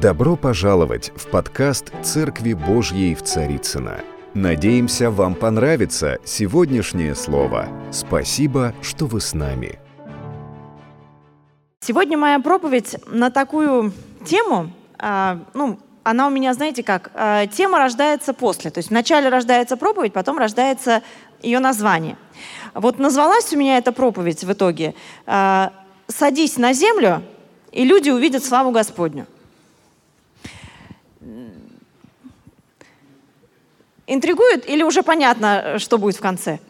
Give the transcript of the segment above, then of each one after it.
Добро пожаловать в подкаст «Церкви Божьей в Царицыно». Надеемся, вам понравится сегодняшнее слово. Спасибо, что вы с нами. Сегодня моя проповедь на такую тему, а, ну, она у меня, знаете как, а, тема рождается после. То есть вначале рождается проповедь, потом рождается ее название. Вот назвалась у меня эта проповедь в итоге а, «Садись на землю, и люди увидят славу Господню». Интригует или уже понятно, что будет в конце?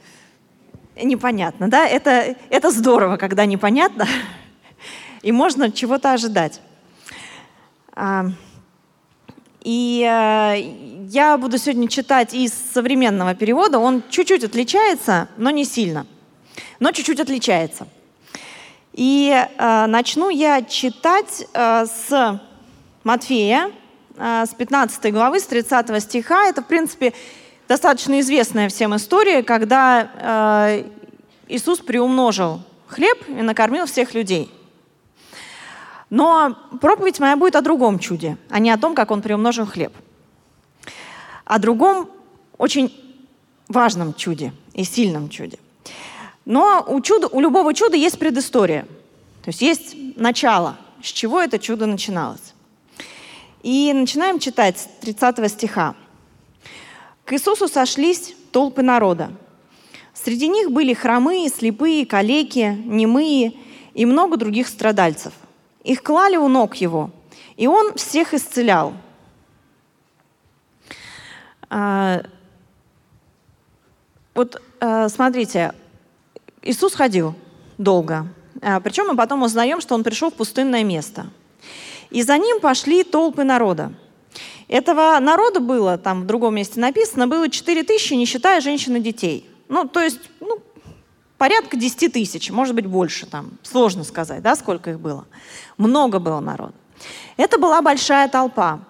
Непонятно, да? Это, это здорово, когда непонятно, и можно чего-то ожидать. А, и э, я буду сегодня читать из современного перевода. Он чуть-чуть отличается, но не сильно. Но чуть-чуть отличается. И э, начну я читать э, с Матфея, Э, с 15 главы, с 30 стиха. Это, в принципе, достаточно известная всем история, когда э, Иисус приумножил хлеб и накормил всех людей. Но проповедь моя будет о другом чуде, а не о том, как он приумножил хлеб. О другом очень важном чуде и сильном чуде. Но у, чуда, у любого чуда есть предыстория. То есть есть начало, с чего это чудо начиналось. И начинаем читать с 30 стиха. «К Иисусу сошлись толпы народа. Среди них были хромые, слепые, калеки, немые и много других страдальцев. Их клали у ног Его, и Он всех исцелял». А, вот а, смотрите, Иисус ходил долго. А, причем мы потом узнаем, что Он пришел в пустынное место – и за ним пошли толпы народа. Этого народа было, там в другом месте написано, было 4 тысячи, не считая женщин и детей. Ну, то есть, ну, порядка 10 тысяч, может быть, больше там. Сложно сказать, да, сколько их было. Много было народа. Это была большая толпа.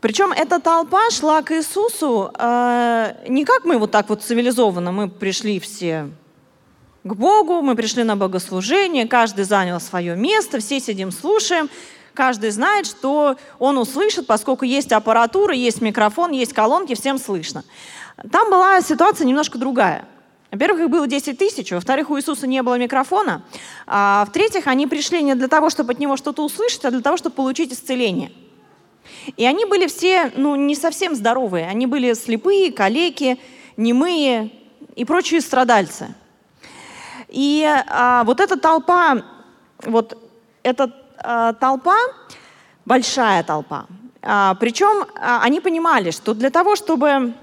Причем эта толпа шла к Иисусу э, не как мы вот так вот цивилизованно, мы пришли все к Богу, мы пришли на богослужение, каждый занял свое место, все сидим, слушаем каждый знает, что он услышит, поскольку есть аппаратура, есть микрофон, есть колонки, всем слышно. Там была ситуация немножко другая. Во-первых, их было 10 тысяч, во-вторых, у Иисуса не было микрофона, а в-третьих, они пришли не для того, чтобы от него что-то услышать, а для того, чтобы получить исцеление. И они были все, ну, не совсем здоровые. Они были слепые, калеки, немые и прочие страдальцы. И а, вот эта толпа, вот этот толпа, большая толпа. А, причем а, они понимали, что для того, чтобы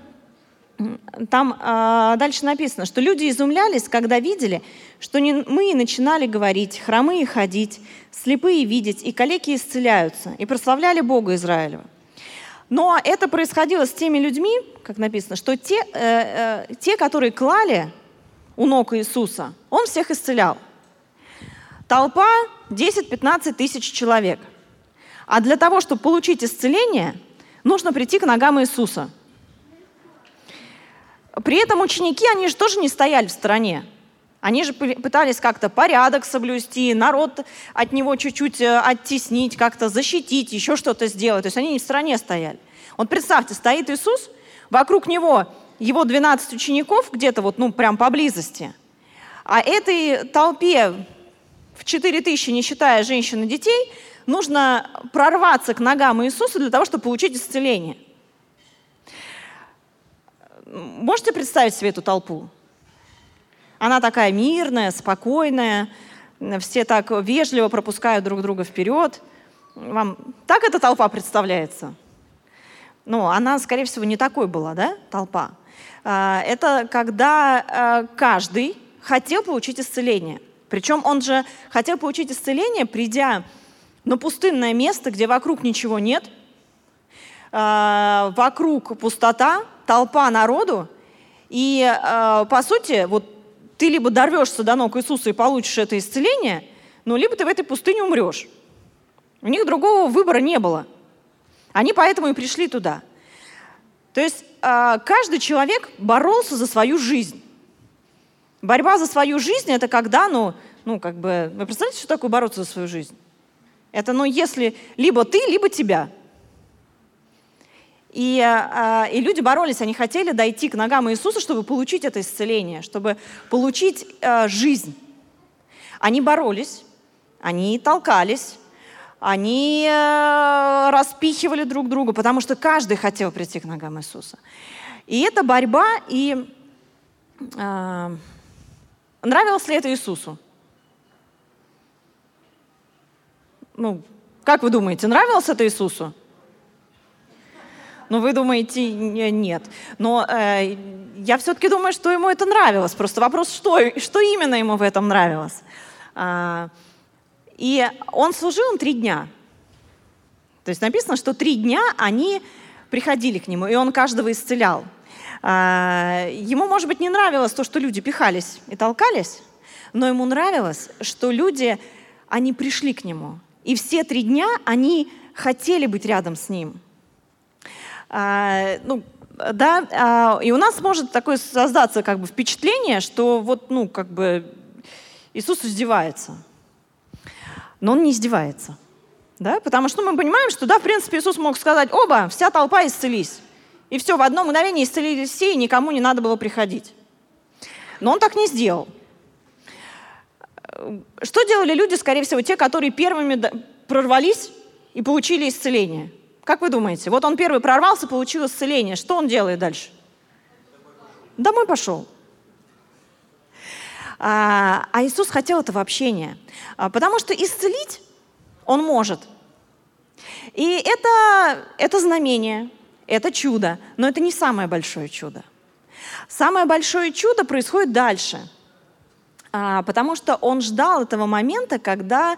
там э, дальше написано, что люди изумлялись, когда видели, что мы начинали говорить, хромые ходить, слепые видеть, и калеки исцеляются, и прославляли Бога Израилева. Но это происходило с теми людьми, как написано, что те, э, э, те которые клали у ног Иисуса, Он всех исцелял. Толпа 10-15 тысяч человек. А для того, чтобы получить исцеление, нужно прийти к ногам Иисуса. При этом ученики, они же тоже не стояли в стороне. Они же пытались как-то порядок соблюсти, народ от него чуть-чуть э, оттеснить, как-то защитить, еще что-то сделать. То есть они не в стороне стояли. Вот представьте, стоит Иисус, вокруг него его 12 учеников где-то вот, ну, прям поблизости. А этой толпе в 4 тысячи, не считая женщин и детей, нужно прорваться к ногам Иисуса для того, чтобы получить исцеление. Можете представить себе эту толпу? Она такая мирная, спокойная, все так вежливо пропускают друг друга вперед. Вам так эта толпа представляется? Ну, она, скорее всего, не такой была, да, толпа. А, это когда а, каждый хотел получить исцеление – причем он же хотел получить исцеление, придя на пустынное место, где вокруг ничего нет, э, вокруг пустота, толпа народу, и, э, по сути, вот ты либо дорвешься до ног Иисуса и получишь это исцеление, ну, либо ты в этой пустыне умрешь. У них другого выбора не было. Они поэтому и пришли туда. То есть э, каждый человек боролся за свою жизнь. Борьба за свою жизнь – это когда, ну, ну, как бы, вы представляете, что такое бороться за свою жизнь? Это, ну, если либо ты, либо тебя. И, э, и люди боролись, они хотели дойти к ногам Иисуса, чтобы получить это исцеление, чтобы получить э, жизнь. Они боролись, они толкались, они э, распихивали друг друга, потому что каждый хотел прийти к ногам Иисуса. И эта борьба, и э, нравилось ли это Иисусу? Ну, как вы думаете, нравилось это Иисусу? Ну, вы думаете, нет. Но э, я все-таки думаю, что ему это нравилось. Просто вопрос, что, что именно ему в этом нравилось. А, и он служил им три дня. То есть написано, что три дня они приходили к нему, и он каждого исцелял. А, ему, может быть, не нравилось то, что люди пихались и толкались, но ему нравилось, что люди, они пришли к нему. И все три дня они хотели быть рядом с ним. А, ну, да, а, и у нас может такое создаться как бы впечатление, что вот, ну, как бы Иисус издевается. Но он не издевается. Да? Потому что мы понимаем, что, да, в принципе, Иисус мог сказать, оба, вся толпа исцелись. И все, в одно мгновение исцелились все, и никому не надо было приходить. Но он так не сделал. Что делали люди, скорее всего, те, которые первыми прорвались и получили исцеление? Как вы думаете? Вот он первый прорвался, получил исцеление. Что он делает дальше? Домой пошел. А, а Иисус хотел этого общения. А, потому что исцелить Он может. И это, это знамение, это чудо, но это не самое большое чудо. Самое большое чудо происходит дальше, а, потому что Он ждал этого момента, когда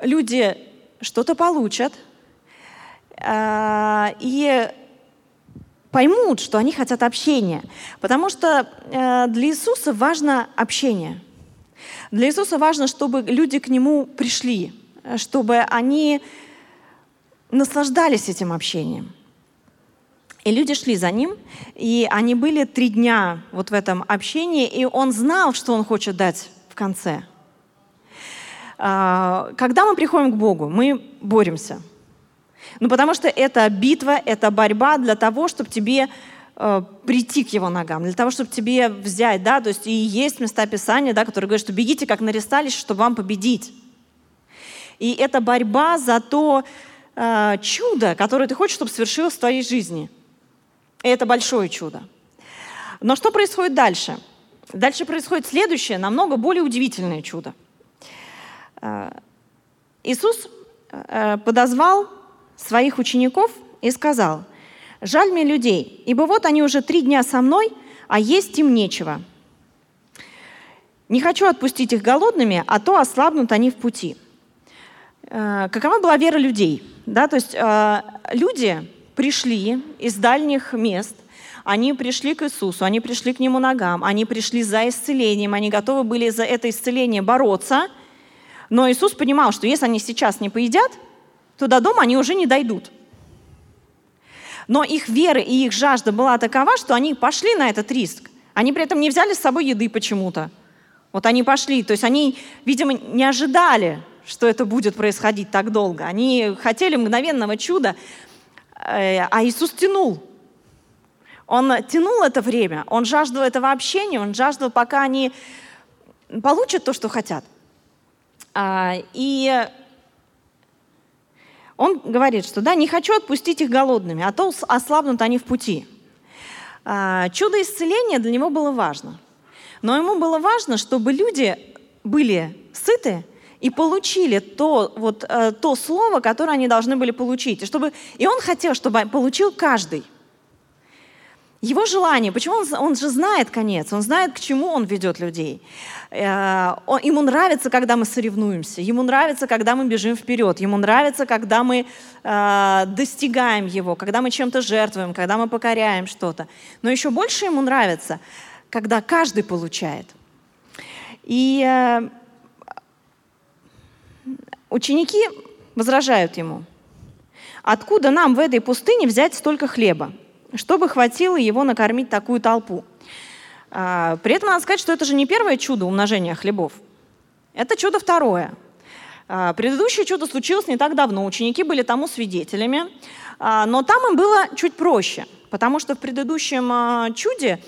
люди что-то получат, и поймут, что они хотят общения. Потому что э, для Иисуса важно общение. Для Иисуса важно, чтобы люди к Нему пришли, чтобы они наслаждались этим общением. И люди шли за ним, и они были три дня вот в этом общении, и он знал, что он хочет дать в конце. А, когда мы приходим к Богу, мы боремся – ну, потому что это битва, это борьба для того, чтобы тебе э, прийти к его ногам, для того, чтобы тебе взять, да, то есть и есть места Писания, да, которые говорят, что бегите как на ресталище, чтобы вам победить. И это борьба за то э, чудо, которое ты хочешь, чтобы свершилось в твоей жизни. И это большое чудо. Но что происходит дальше? Дальше происходит следующее, намного более удивительное чудо. Э, Иисус э, подозвал своих учеников и сказал, «Жаль мне людей, ибо вот они уже три дня со мной, а есть им нечего. Не хочу отпустить их голодными, а то ослабнут они в пути». Э, какова была вера людей? Да, то есть люди пришли из дальних мест, они пришли к Иисусу, они пришли к Нему ногам, они пришли за исцелением, они готовы были за это исцеление бороться, но Иисус понимал, что если они сейчас не поедят, то до дома они уже не дойдут. Но их вера и их жажда была такова, что они пошли на этот риск. Они при этом не взяли с собой еды почему-то. Вот они пошли, то есть они, видимо, не ожидали, что это будет происходить так долго. Они хотели мгновенного чуда, а Иисус тянул. Он тянул это время, он жаждал этого общения, он жаждал, пока они получат то, что хотят. А, и он говорит, что да, не хочу отпустить их голодными, а то ослабнут они в пути. А, чудо исцеления для него было важно. Но ему было важно, чтобы люди были сыты и получили то, вот, э, то слово, которое они должны были получить. И, чтобы, и он хотел, чтобы получил каждый. Его желание, почему он, он же знает конец, он знает, к чему он ведет людей. Э, ему нравится, когда мы соревнуемся, ему нравится, когда мы бежим вперед, ему нравится, когда мы э, достигаем его, когда мы чем-то жертвуем, когда мы покоряем что-то. Но еще больше ему нравится, когда каждый получает. И э, ученики возражают ему, откуда нам в этой пустыне взять столько хлеба? чтобы хватило его накормить такую толпу. А, при этом надо сказать, что это же не первое чудо умножения хлебов. Это чудо второе. А, предыдущее чудо случилось не так давно. Ученики были тому свидетелями. А, но там им было чуть проще, потому что в предыдущем чуде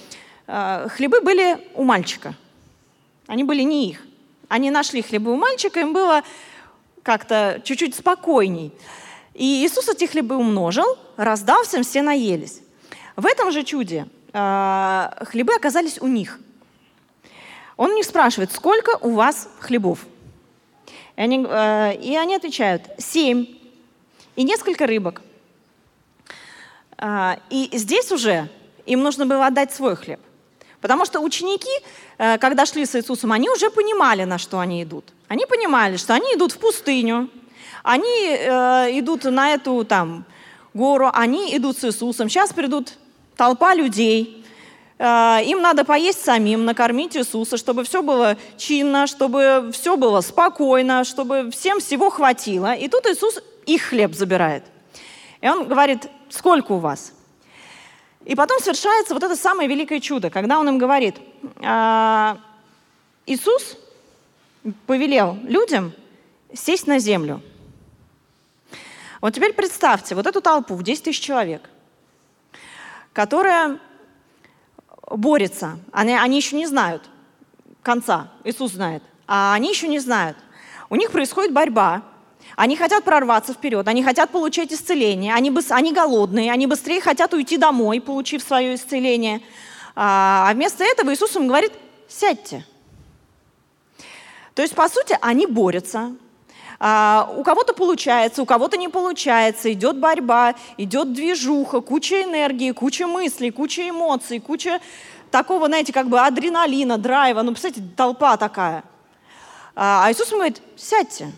хлебы были у мальчика. Они были не их. Они нашли хлебы у мальчика, им было как-то чуть-чуть спокойней. И Иисус эти хлебы умножил, раздал всем, все наелись. В этом же чуде хлебы оказались у них. Он не спрашивает, сколько у вас хлебов? И они, э, и они отвечают, семь и несколько рыбок. А, и здесь уже им нужно было отдать свой хлеб. Потому что ученики, э, когда шли с Иисусом, они уже понимали, на что они идут. Они понимали, что они идут в пустыню, они э, идут на эту там гору, они идут с Иисусом. Сейчас придут толпа людей, э, им надо поесть самим, накормить Иисуса, чтобы все было чинно, чтобы все было спокойно, чтобы всем всего хватило. И тут Иисус их хлеб забирает. И он говорит, сколько у вас? И потом совершается вот это самое великое чудо, когда он им говорит, «А, Иисус повелел людям сесть на землю. Вот теперь представьте вот эту толпу в 10 тысяч человек, которая борется. Они, они еще не знают конца, Иисус знает, а они еще не знают. У них происходит борьба, они хотят прорваться вперед, они хотят получать исцеление, они, быс- они голодные, они быстрее хотят уйти домой, получив свое исцеление. А, а вместо этого Иисус им говорит, сядьте. То есть, по сути, они борются. А, у кого-то получается, у кого-то не получается, идет борьба, идет движуха, куча энергии, куча мыслей, куча эмоций, куча такого, знаете, как бы адреналина, драйва. Ну, представляете, толпа такая. А, а Иисус говорит, сядьте.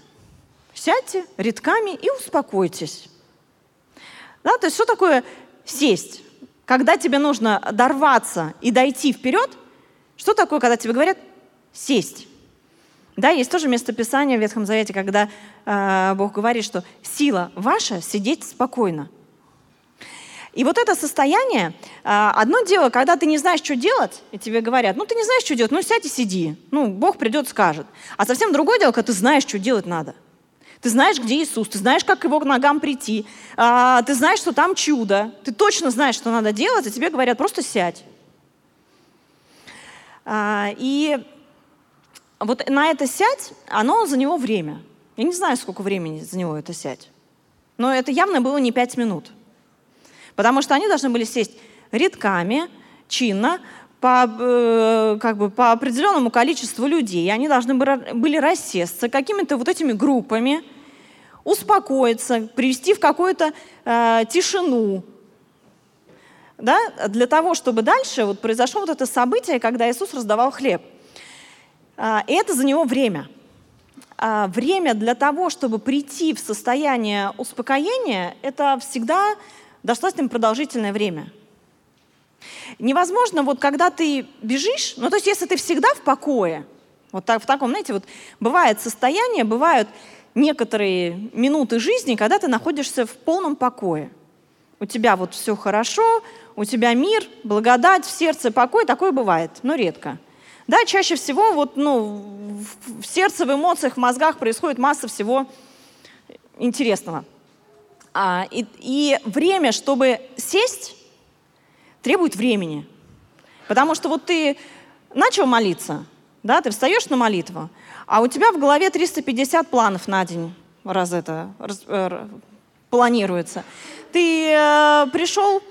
Сядьте редками и успокойтесь. Да, то есть что такое сесть? Когда тебе нужно дорваться и дойти вперед, что такое, когда тебе говорят сесть? Да, есть тоже местописание в Ветхом Завете, когда э, Бог говорит, что сила ваша сидеть спокойно. И вот это состояние, э, одно дело, когда ты не знаешь, что делать, и тебе говорят, ну ты не знаешь, что делать, ну сядь и сиди, ну Бог придет, скажет. А совсем другое дело, когда ты знаешь, что делать надо – ты знаешь, где Иисус, ты знаешь, как его к ногам прийти, а, ты знаешь, что там чудо, ты точно знаешь, что надо делать, и тебе говорят, просто сядь. А, и вот на это сядь, оно за него время. Я не знаю, сколько времени за него это сядь. Но это явно было не пять минут. Потому что они должны были сесть редками, чинно, по, э, как бы, по определенному количеству людей, они должны были рассесться какими-то вот этими группами, успокоиться, привести в какую-то э, тишину, да, для того, чтобы дальше вот произошло вот это событие, когда Иисус раздавал хлеб. А, и это за него время. А, время для того, чтобы прийти в состояние успокоения, это всегда достаточно продолжительное время – Невозможно, вот когда ты бежишь, ну то есть если ты всегда в покое, вот так, в таком, знаете, вот бывает состояние, бывают некоторые минуты жизни, когда ты находишься в полном покое. У тебя вот все хорошо, у тебя мир, благодать, в сердце покой, такое бывает, но редко. Да, чаще всего вот, ну, в сердце, в эмоциях, в мозгах происходит масса всего интересного. А, и, и время, чтобы сесть требует времени. Потому что вот ты начал молиться, да, ты встаешь на молитву, а у тебя в голове 350 планов на день раз это раз, э, планируется. Ты э, пришел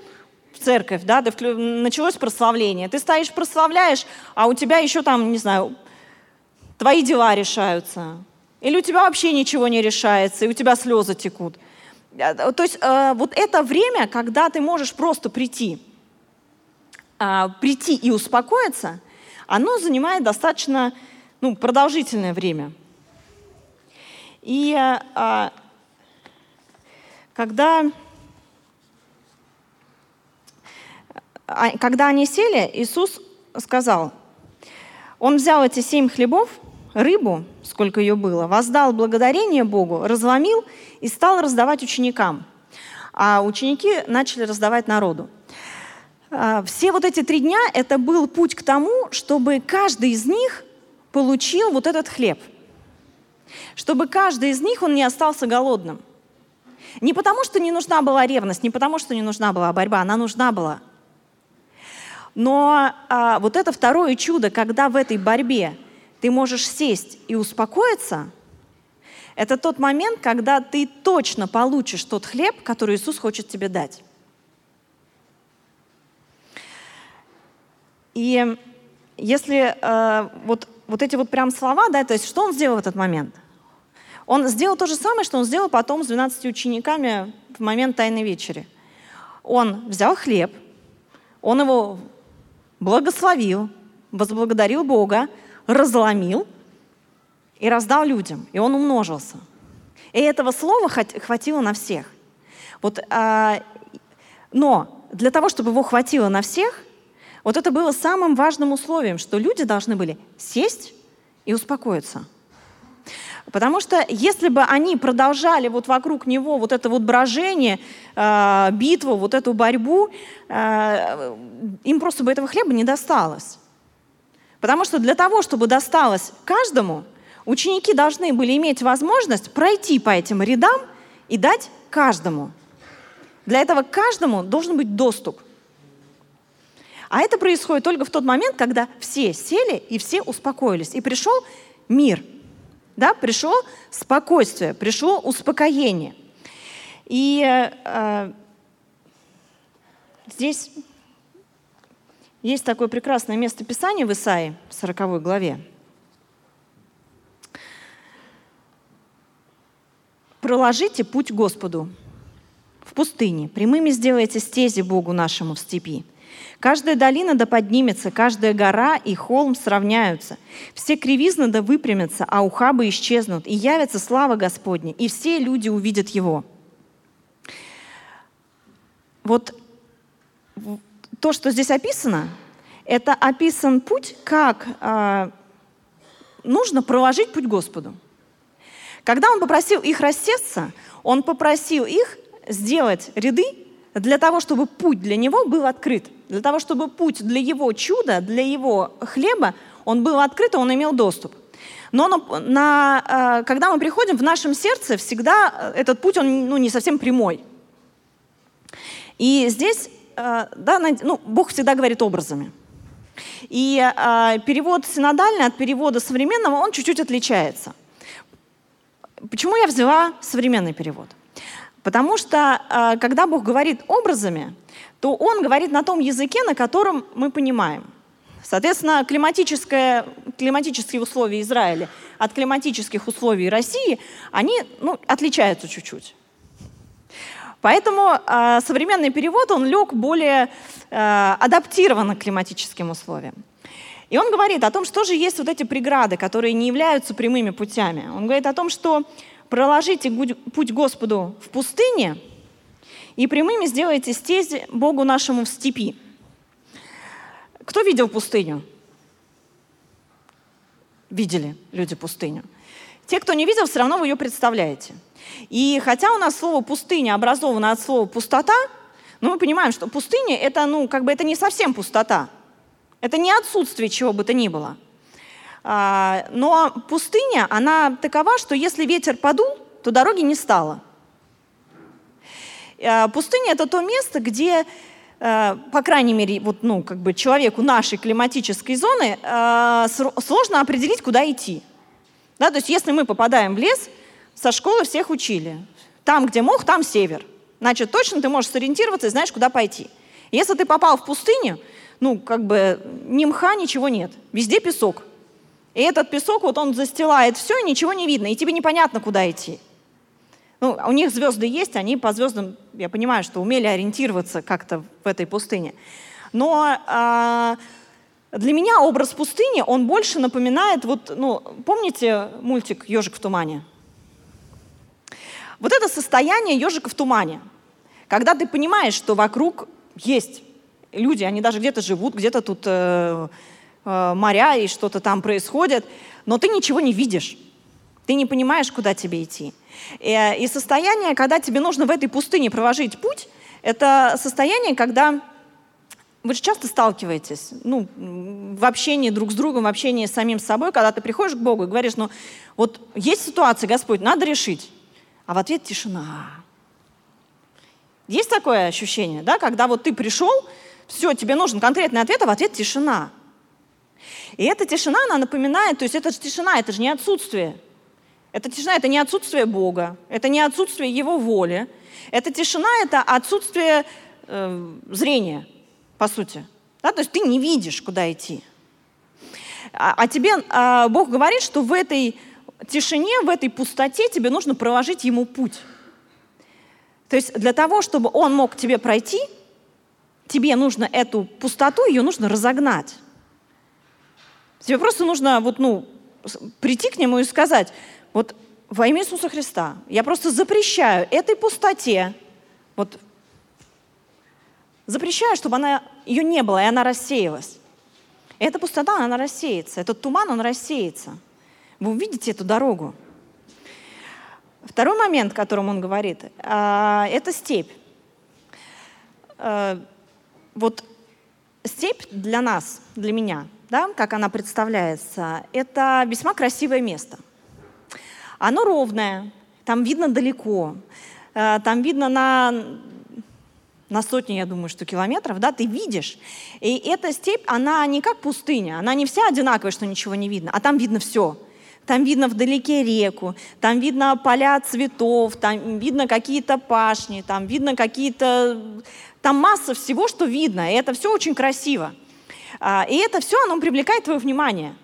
церковь, да, ты началось прославление, ты стоишь, прославляешь, а у тебя еще там, не знаю, твои дела решаются. Или у тебя вообще ничего не решается, и у тебя слезы текут. Э, то есть э, вот это время, когда ты можешь просто прийти – а, прийти и успокоиться, оно занимает достаточно ну, продолжительное время. И а, когда, а, когда они сели, Иисус сказал, Он взял эти семь хлебов, рыбу, сколько ее было, воздал благодарение Богу, разломил и стал раздавать ученикам. А ученики начали раздавать народу. А, все вот эти три дня это был путь к тому, чтобы каждый из них получил вот этот хлеб. Чтобы каждый из них, он не остался голодным. Не потому, что не нужна была ревность, не потому, что не нужна была борьба, она нужна была. Но а, вот это второе чудо, когда в этой борьбе ты можешь сесть и успокоиться, это тот момент, когда ты точно получишь тот хлеб, который Иисус хочет тебе дать. И если э, вот, вот эти вот прям слова, да, то есть что он сделал в этот момент? Он сделал то же самое, что он сделал потом с 12 учениками в момент Тайной вечери. Он взял хлеб, он его благословил, возблагодарил Бога, разломил и раздал людям, и он умножился. И этого слова хватило на всех. Вот, а, но для того, чтобы его хватило на всех, вот это было самым важным условием, что люди должны были сесть и успокоиться. Потому что если бы они продолжали вот вокруг него вот это вот брожение, э, битву, вот эту борьбу, э, им просто бы этого хлеба не досталось. Потому что для того, чтобы досталось каждому, ученики должны были иметь возможность пройти по этим рядам и дать каждому. Для этого каждому должен быть доступ. А это происходит только в тот момент, когда все сели и все успокоились. И пришел мир. Да? Пришло спокойствие, пришло успокоение. И э, здесь есть такое прекрасное место Писания в Исаии, в 40 главе. «Проложите путь Господу в пустыне, прямыми сделайте стези Богу нашему в степи. Каждая долина да поднимется, каждая гора и холм сравняются. Все кривизны да выпрямятся, а ухабы исчезнут, и явится слава Господня, и все люди увидят Его. Вот то, что здесь описано, это описан путь, как э, нужно проложить путь Господу. Когда он попросил их рассесться, он попросил их сделать ряды для того, чтобы путь для него был открыт, для того, чтобы путь для его чуда, для его хлеба, он был открыт, он имел доступ. Но на, на, э, когда мы приходим, в нашем сердце всегда э, этот путь, он ну, не совсем прямой. И здесь, э, да, ну, Бог всегда говорит образами. И перевод синодальный от перевода современного, он чуть-чуть отличается. Почему я взяла современный перевод? Потому что, э, когда Бог говорит образами, то Он говорит на том языке, на котором мы понимаем. Соответственно, климатическое, климатические условия Израиля от климатических условий России, они ну, отличаются чуть-чуть. Поэтому э, современный перевод, он лег более э, адаптированно к климатическим условиям. И он говорит о том, что же есть вот эти преграды, которые не являются прямыми путями. Он говорит о том, что проложите путь Господу в пустыне и прямыми сделайте стези Богу нашему в степи. Кто видел пустыню? Видели люди пустыню. Те, кто не видел, все равно вы ее представляете. И хотя у нас слово «пустыня» образовано от слова «пустота», но мы понимаем, что пустыня — это, ну, как бы это не совсем пустота. Это не отсутствие чего бы то ни было — но пустыня, она такова, что если ветер подул, то дороги не стало. А, пустыня – это то место, где, а, по крайней мере, вот, ну, как бы человеку нашей климатической зоны сложно определить, куда идти. Да, то есть если мы попадаем в лес, со школы всех учили. Там, где мох, там север. Значит, точно ты можешь сориентироваться и знаешь, куда пойти. Если ты попал в пустыню, ну, как бы ни мха, ничего нет. Везде песок. И этот песок, вот он застилает все, и ничего не видно, и тебе непонятно, куда идти. Ну, у них звезды есть, они по звездам, я понимаю, что умели ориентироваться как-то в этой пустыне. Но а, для меня образ пустыни, он больше напоминает, вот, ну, помните мультик «Ежик в тумане»? Вот это состояние ежика в тумане, когда ты понимаешь, что вокруг есть люди, они даже где-то живут, где-то тут э, Э, моря и что-то там происходит, но ты ничего не видишь. Ты не понимаешь, куда тебе идти. И, э, и состояние, когда тебе нужно в этой пустыне проложить путь, это состояние, когда вы же часто сталкиваетесь, ну, в общении друг с другом, в общении с самим собой, когда ты приходишь к Богу и говоришь, ну, вот есть ситуация, Господь, надо решить. А в ответ тишина. Есть такое ощущение, да, когда вот ты пришел, все, тебе нужен конкретный ответ, а в ответ тишина. И эта тишина, она напоминает, то есть это же тишина, это же не отсутствие. Это тишина, это не отсутствие Бога, это не отсутствие Его воли. Это тишина, это отсутствие э, зрения, по сути. Да? То есть ты не видишь, куда идти. А, а тебе а, Бог говорит, что в этой тишине, в этой пустоте тебе нужно проложить Ему путь. То есть для того, чтобы Он мог тебе пройти, тебе нужно эту пустоту, ее нужно разогнать. Тебе просто нужно вот, ну, прийти к Нему и сказать, вот во имя Иисуса Христа я просто запрещаю этой пустоте, вот запрещаю, чтобы она, ее не было, и она рассеялась. И эта пустота, она рассеется, этот туман, он рассеется. Вы увидите эту дорогу. Второй момент, о котором он говорит, а, это степь. А, вот степь для нас, для меня, да, как она представляется, это весьма красивое место. Оно ровное, там видно далеко, а, там видно на, на сотни, я думаю, что километров, да, ты видишь. И эта степь, она не как пустыня, она не вся одинаковая, что ничего не видно, а там видно все – там видно вдалеке реку, там видно поля цветов, там видно какие-то пашни, там видно какие-то... Там масса всего, что видно, и это все очень красиво. А, и это все, оно привлекает твое внимание.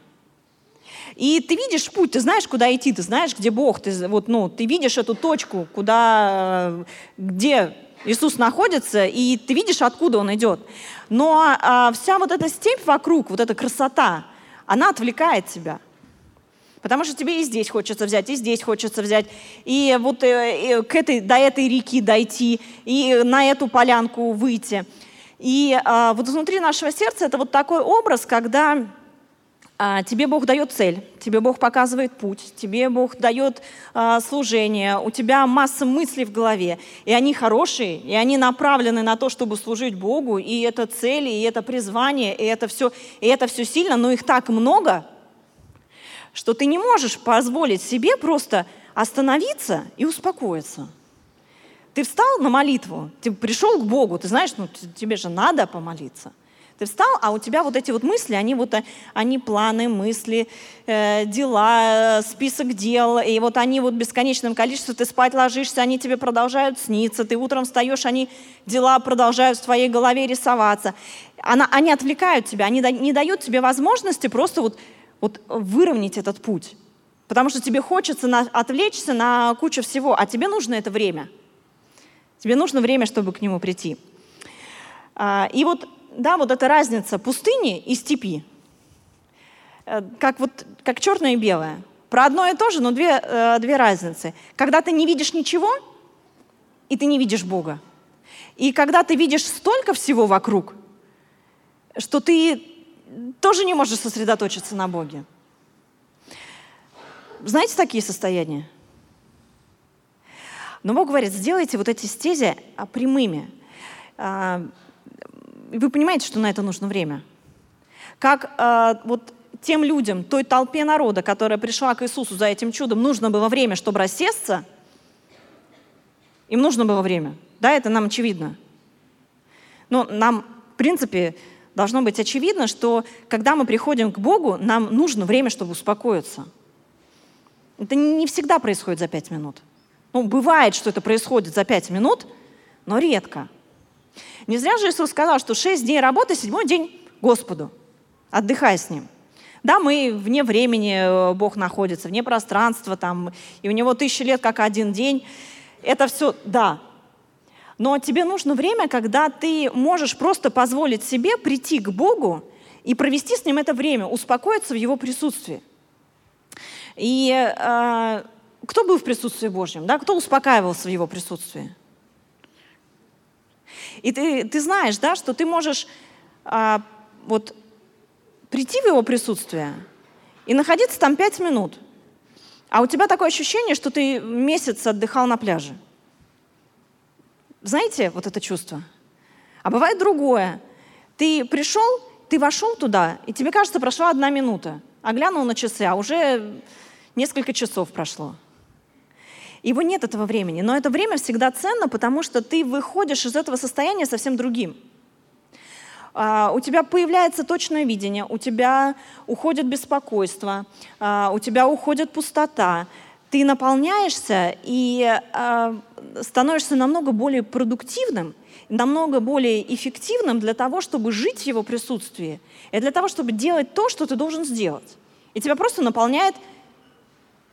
И ты видишь путь, ты знаешь, куда идти, ты знаешь, где Бог, ты, вот, ну, ты видишь эту точку, куда, где Иисус находится, и ты видишь, откуда Он идет. Но а, вся вот эта степь вокруг, вот эта красота, она отвлекает тебя – Потому что тебе и здесь хочется взять, и здесь хочется взять, и вот э, к этой, до этой реки дойти, и на эту полянку выйти. И а, вот внутри нашего сердца это вот такой образ, когда а, тебе Бог дает цель, тебе Бог показывает путь, тебе Бог дает а, служение, у тебя масса мыслей в голове, и они хорошие, и они направлены на то, чтобы служить Богу, и это цели, и это призвание, и это все, и это все сильно, но их так много, что ты не можешь позволить себе просто остановиться и успокоиться. Ты встал на молитву, ты пришел к Богу, ты знаешь, ну тебе же надо помолиться. Ты встал, а у тебя вот эти вот мысли, они вот, они планы, мысли, э, дела, список дел, и вот они вот бесконечным количеством, ты спать ложишься, они тебе продолжают сниться, ты утром встаешь, они, дела продолжают в твоей голове рисоваться. Она, они отвлекают тебя, они не дают тебе возможности просто вот вот выровнять этот путь. Потому что тебе хочется на, отвлечься на кучу всего, а тебе нужно это время. Тебе нужно время, чтобы к нему прийти. А, и вот, да, вот эта разница пустыни и степи, э, как, вот, как черное и белое. Про одно и то же, но две, э, две разницы. Когда ты не видишь ничего, и ты не видишь Бога. И когда ты видишь столько всего вокруг, что ты тоже не можешь сосредоточиться на Боге. Знаете такие состояния? Но Бог говорит, сделайте вот эти стези а, прямыми. А, вы понимаете, что на это нужно время. Как а, вот тем людям, той толпе народа, которая пришла к Иисусу за этим чудом, нужно было время, чтобы рассесться, им нужно было время. Да, это нам очевидно. Но нам, в принципе, должно быть очевидно, что когда мы приходим к Богу, нам нужно время, чтобы успокоиться. Это не всегда происходит за пять минут. Ну, бывает, что это происходит за пять минут, но редко. Не зря же Иисус сказал, что шесть дней работы, седьмой день Господу. Отдыхай с Ним. Да, мы вне времени э, Бог находится, вне пространства, там, и у Него тысячи лет, как один день. Это все, да, но тебе нужно время, когда ты можешь просто позволить себе прийти к Богу и провести с Ним это время, успокоиться в Его присутствии. И э, кто был в присутствии Божьем? Да? Кто успокаивался в Его присутствии? И ты, ты знаешь, да, что ты можешь э, вот, прийти в Его присутствие и находиться там пять минут, а у тебя такое ощущение, что ты месяц отдыхал на пляже. Знаете вот это чувство? А бывает другое. Ты пришел, ты вошел туда, и тебе кажется, прошла одна минута, а глянул на часы, а уже несколько часов прошло. Его нет этого времени, но это время всегда ценно, потому что ты выходишь из этого состояния совсем другим. А, у тебя появляется точное видение, у тебя уходит беспокойство, а, у тебя уходит пустота, ты наполняешься и а, становишься намного более продуктивным, намного более эффективным для того, чтобы жить в его присутствии, и для того, чтобы делать то, что ты должен сделать. И тебя просто наполняет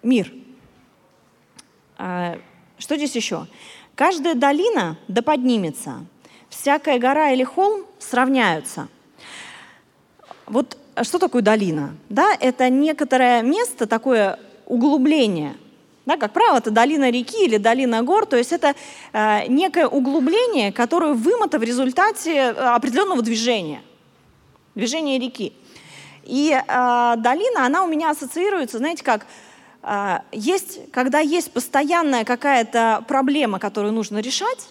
мир. Что здесь еще? Каждая долина да поднимется, всякая гора или холм сравняются. Вот что такое долина? Да, это некоторое место, такое углубление. Да, как правило, это долина реки или долина гор, то есть это э, некое углубление, которое вымото в результате определенного движения, движения реки. И э, долина, она у меня ассоциируется, знаете, как есть, когда есть постоянная какая-то проблема, которую нужно решать,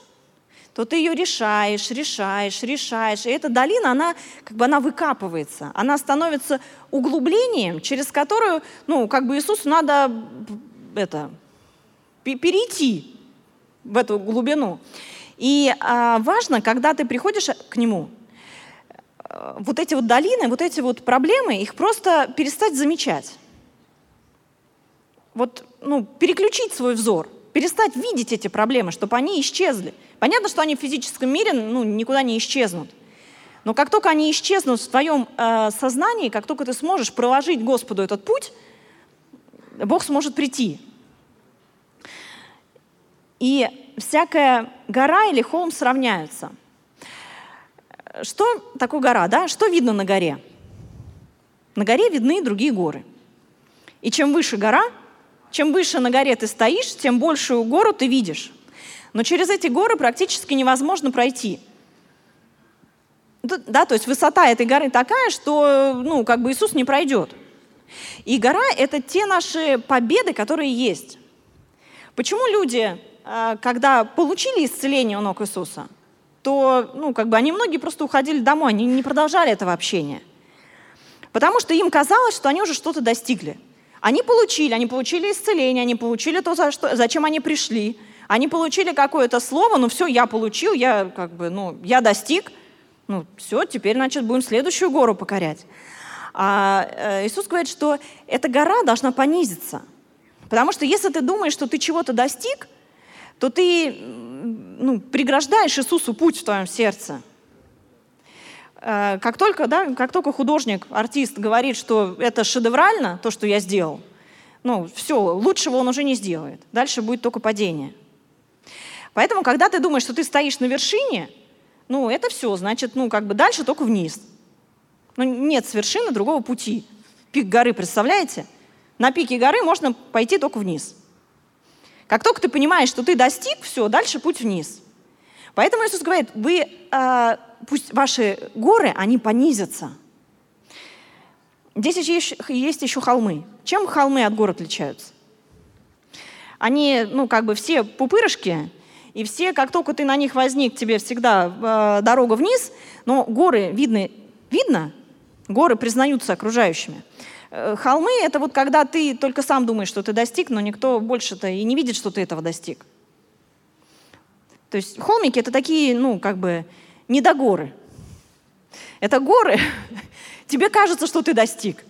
то ты ее решаешь, решаешь, решаешь. И эта долина, она как бы она выкапывается, она становится углублением, через которую, ну, как бы Иисусу надо это, перейти в эту глубину. И а, важно, когда ты приходишь к Нему, э, вот эти вот долины, вот эти вот проблемы, их просто перестать замечать. Вот, ну, переключить свой взор, перестать видеть эти проблемы, чтобы они исчезли – Понятно, что они в физическом мире ну, никуда не исчезнут. Но как только они исчезнут в твоем э, сознании, как только ты сможешь проложить Господу этот путь, Бог сможет прийти. И всякая гора или холм сравняются. Что такое гора? Да? Что видно на горе? На горе видны другие горы. И чем выше гора, чем выше на горе ты стоишь, тем большую гору ты видишь. Но через эти горы практически невозможно пройти. Да, то есть высота этой горы такая, что ну, как бы Иисус не пройдет. И гора — это те наши победы, которые есть. Почему люди, а, когда получили исцеление у ног Иисуса, то ну, как бы они многие просто уходили домой, они не продолжали этого общения. Потому что им казалось, что они уже что-то достигли. Они получили, они получили исцеление, они получили то, за что, зачем они пришли – они получили какое-то слово, ну все, я получил, я как бы, ну, я достиг, ну все, теперь, значит, будем следующую гору покорять. А э, Иисус говорит, что эта гора должна понизиться. Потому что если ты думаешь, что ты чего-то достиг, то ты ну, преграждаешь Иисусу путь в твоем сердце. Э, как только, да, как только художник, артист говорит, что это шедеврально, то, что я сделал, ну, все, лучшего он уже не сделает. Дальше будет только падение. Поэтому, когда ты думаешь, что ты стоишь на вершине, ну, это все, значит, ну, как бы дальше только вниз. Ну, нет с вершины другого пути. Пик горы, представляете? На пике горы можно пойти только вниз. Как только ты понимаешь, что ты достиг, все, дальше путь вниз. Поэтому Иисус говорит, вы, э, пусть ваши горы, они понизятся. Здесь есть, есть еще холмы. Чем холмы от гор отличаются? Они, ну, как бы все пупырышки, и все, как только ты на них возник, тебе всегда э, дорога вниз, но горы видны, видно, горы признаются окружающими. Э, холмы — это вот когда ты только сам думаешь, что ты достиг, но никто больше-то и не видит, что ты этого достиг. То есть холмики — это такие, ну, как бы, недогоры. Это горы, тебе кажется, что ты достиг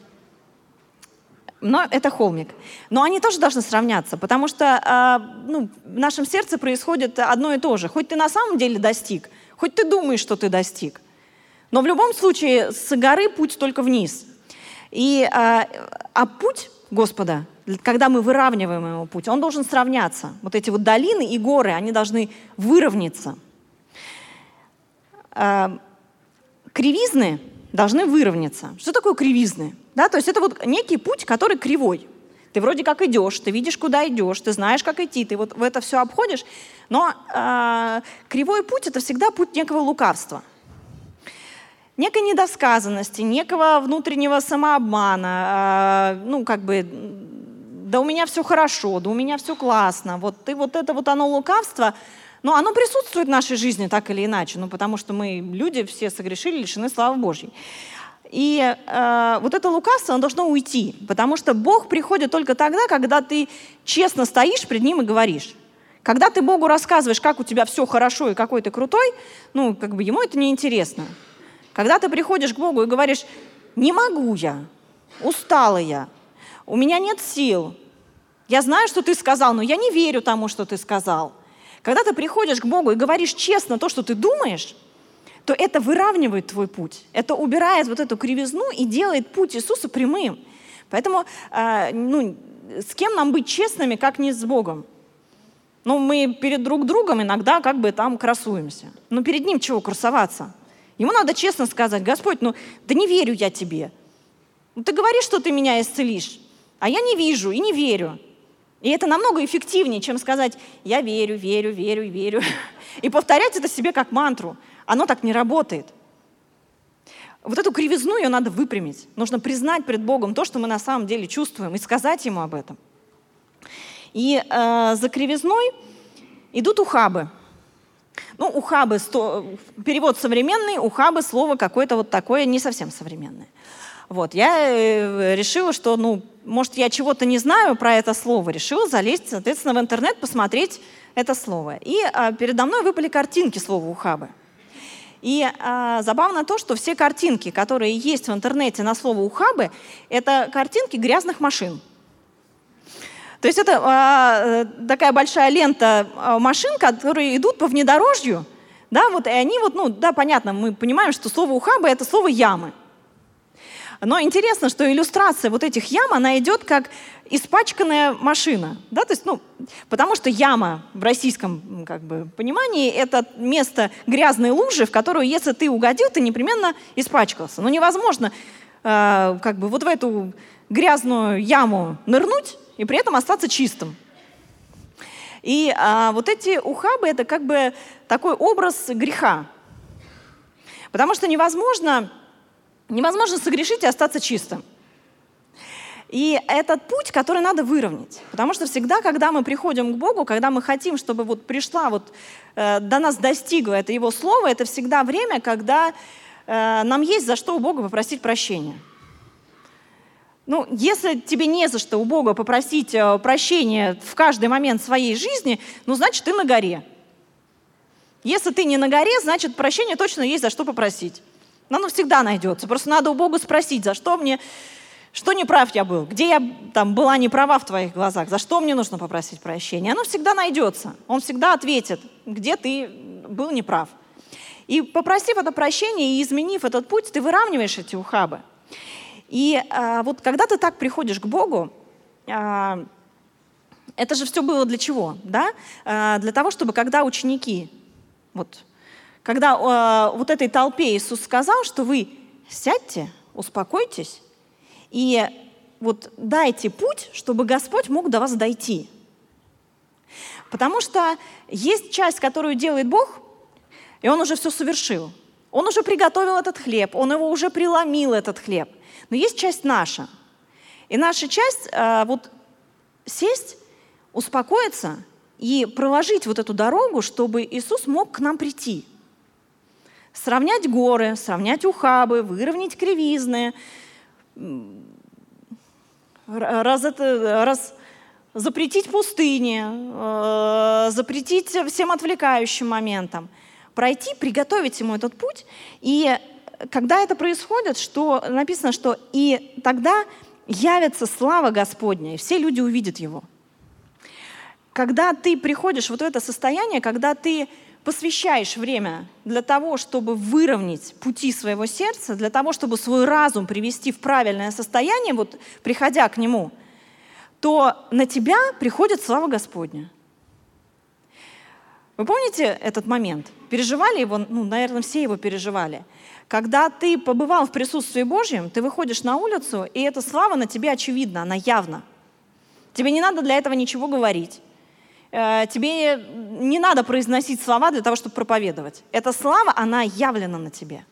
но это холмик. Но они тоже должны сравняться, потому что э, ну, в нашем сердце происходит одно и то же. Хоть ты на самом деле достиг, хоть ты думаешь, что ты достиг. Но в любом случае с горы путь только вниз. И, э, а путь Господа, когда мы выравниваем его путь, он должен сравняться. Вот эти вот долины и горы, они должны выровняться. Э, кривизны должны выровняться. Что такое кривизны? Да, то есть это вот некий путь, который кривой. Ты вроде как идешь, ты видишь, куда идешь, ты знаешь, как идти, ты вот в это все обходишь, но э, кривой путь это всегда путь некого лукавства, некой недосказанности, некого внутреннего самообмана, э, ну как бы, да у меня все хорошо, да у меня все классно, вот ты вот это вот оно лукавство, но оно присутствует в нашей жизни так или иначе, ну потому что мы люди все согрешили, лишены славы Божьей. И э, вот это лукавство, оно должно уйти, потому что Бог приходит только тогда, когда ты честно стоишь перед Ним и говоришь. Когда ты Богу рассказываешь, как у тебя все хорошо и какой ты крутой, ну, как бы ему это не интересно. Когда ты приходишь к Богу и говоришь, не могу я, устала я, у меня нет сил, я знаю, что ты сказал, но я не верю тому, что ты сказал. Когда ты приходишь к Богу и говоришь честно то, что ты думаешь, то это выравнивает твой путь. Это убирает вот эту кривизну и делает путь Иисуса прямым. Поэтому э, ну, с кем нам быть честными, как не с Богом? Ну, мы перед друг другом иногда как бы там красуемся. Но перед Ним чего красоваться? Ему надо честно сказать, Господь, ну да не верю я тебе. Ну, ты говоришь, что ты меня исцелишь, а я не вижу и не верю. И это намного эффективнее, чем сказать, я верю, верю, верю, верю. И повторять это себе как мантру. Оно так не работает. Вот эту кривизну ее надо выпрямить. Нужно признать перед Богом то, что мы на самом деле чувствуем, и сказать Ему об этом. И э, за кривизной идут ухабы. Ну, ухабы, сто, перевод современный, ухабы слово какое-то вот такое не совсем современное. Вот, я э, решила, что, ну, может, я чего-то не знаю про это слово, решила залезть, соответственно, в интернет, посмотреть это слово. И э, передо мной выпали картинки слова ухабы. И э, забавно то, что все картинки, которые есть в интернете на слово ухабы, это картинки грязных машин. То есть это а, такая большая лента а, машин, которые идут по внедорожью, да, вот, и они вот, ну, да, понятно, мы понимаем, что слово ухабы – это слово ямы. Но интересно, что иллюстрация вот этих ям, она идет как испачканная машина, да, то есть, ну, потому что яма в российском, как бы, понимании – это место грязной лужи, в которую, если ты угодил, ты непременно испачкался. Но невозможно, э, как бы, вот в эту грязную яму нырнуть, и при этом остаться чистым. И а, вот эти ухабы – это как бы такой образ греха. Потому что невозможно, невозможно согрешить и остаться чистым. И этот путь, который надо выровнять. Потому что всегда, когда мы приходим к Богу, когда мы хотим, чтобы вот пришла, вот э, до нас достигло это Его Слово, это всегда время, когда э, нам есть за что у Бога попросить прощения. Ну, если тебе не за что у Бога попросить э, прощения в каждый момент своей жизни, ну, значит, ты на горе. Если ты не на горе, значит, прощения точно есть за что попросить. Но оно всегда найдется. Просто надо у Бога спросить, за что мне, что неправ я был, где я там была не права в твоих глазах, за что мне нужно попросить прощения. Оно всегда найдется. Он всегда ответит, где ты был неправ. И попросив это прощение и изменив этот путь, ты выравниваешь эти ухабы. И а, вот когда ты так приходишь к Богу, а, это же все было для чего? Да? А, для того, чтобы когда ученики, вот, когда а, вот этой толпе Иисус сказал, что вы сядьте, успокойтесь и вот дайте путь, чтобы Господь мог до вас дойти. Потому что есть часть, которую делает Бог, и Он уже все совершил. Он уже приготовил этот хлеб, Он его уже преломил, этот хлеб. Но есть часть наша. И наша часть э, вот сесть, успокоиться и проложить вот эту дорогу, чтобы Иисус мог к нам прийти. Сравнять горы, сравнять ухабы, выровнять кривизны, раз, это, раз, запретить пустыне, э, запретить всем отвлекающим моментам, пройти, приготовить ему этот путь. И когда это происходит, что написано, что и тогда явится слава Господня, и все люди увидят его. Когда ты приходишь вот в это состояние, когда ты посвящаешь время для того, чтобы выровнять пути своего сердца, для того, чтобы свой разум привести в правильное состояние, вот приходя к нему, то на тебя приходит слава Господня. Вы помните этот момент? Переживали его? Ну, наверное, все его переживали. Когда ты побывал в присутствии Божьем, ты выходишь на улицу, и эта слава на тебе очевидна, она явна. Тебе не надо для этого ничего говорить. Э, тебе не надо произносить слова для того, чтобы проповедовать. Эта слава, она явлена на тебе.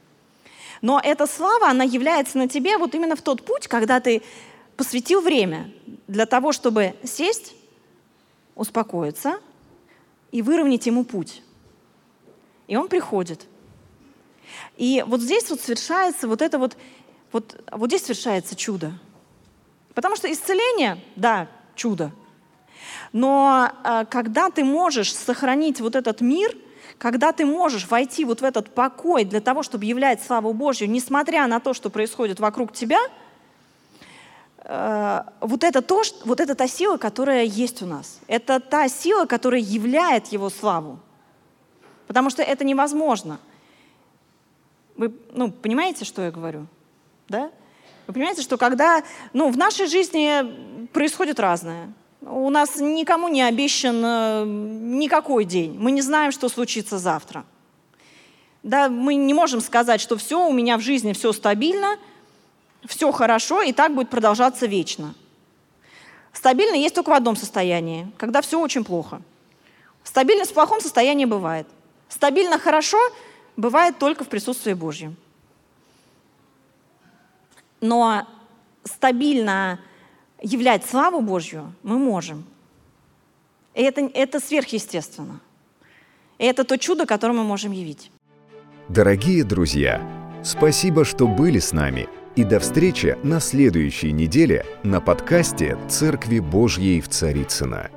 Но эта слава, она является на тебе вот именно в тот путь, когда ты посвятил время для того, чтобы сесть, успокоиться и выровнять ему путь. И он приходит – и вот здесь вот совершается вот это вот Вот, вот здесь совершается чудо. Потому что исцеление, да, чудо. Но э, когда ты можешь сохранить вот этот мир, когда ты можешь войти вот в этот покой для того, чтобы являть славу Божью, несмотря на то, что происходит вокруг тебя, э, вот это то, вот это та сила, которая есть у нас. Это та сила, которая являет Его славу. Потому что это невозможно. Вы ну, понимаете, что я говорю? Да? Вы понимаете, что когда ну, в нашей жизни происходит разное. У нас никому не обещан э, никакой день. Мы не знаем, что случится завтра. Да, мы не можем сказать, что все, у меня в жизни все стабильно, все хорошо, и так будет продолжаться вечно. Стабильно есть только в одном состоянии, когда все очень плохо. Стабильность в плохом состоянии бывает. Стабильно хорошо бывает только в присутствии Божьем. Но стабильно являть славу Божью мы можем. И это, это сверхъестественно. И это то чудо, которое мы можем явить. Дорогие друзья, спасибо, что были с нами. И до встречи на следующей неделе на подкасте «Церкви Божьей в Царицына.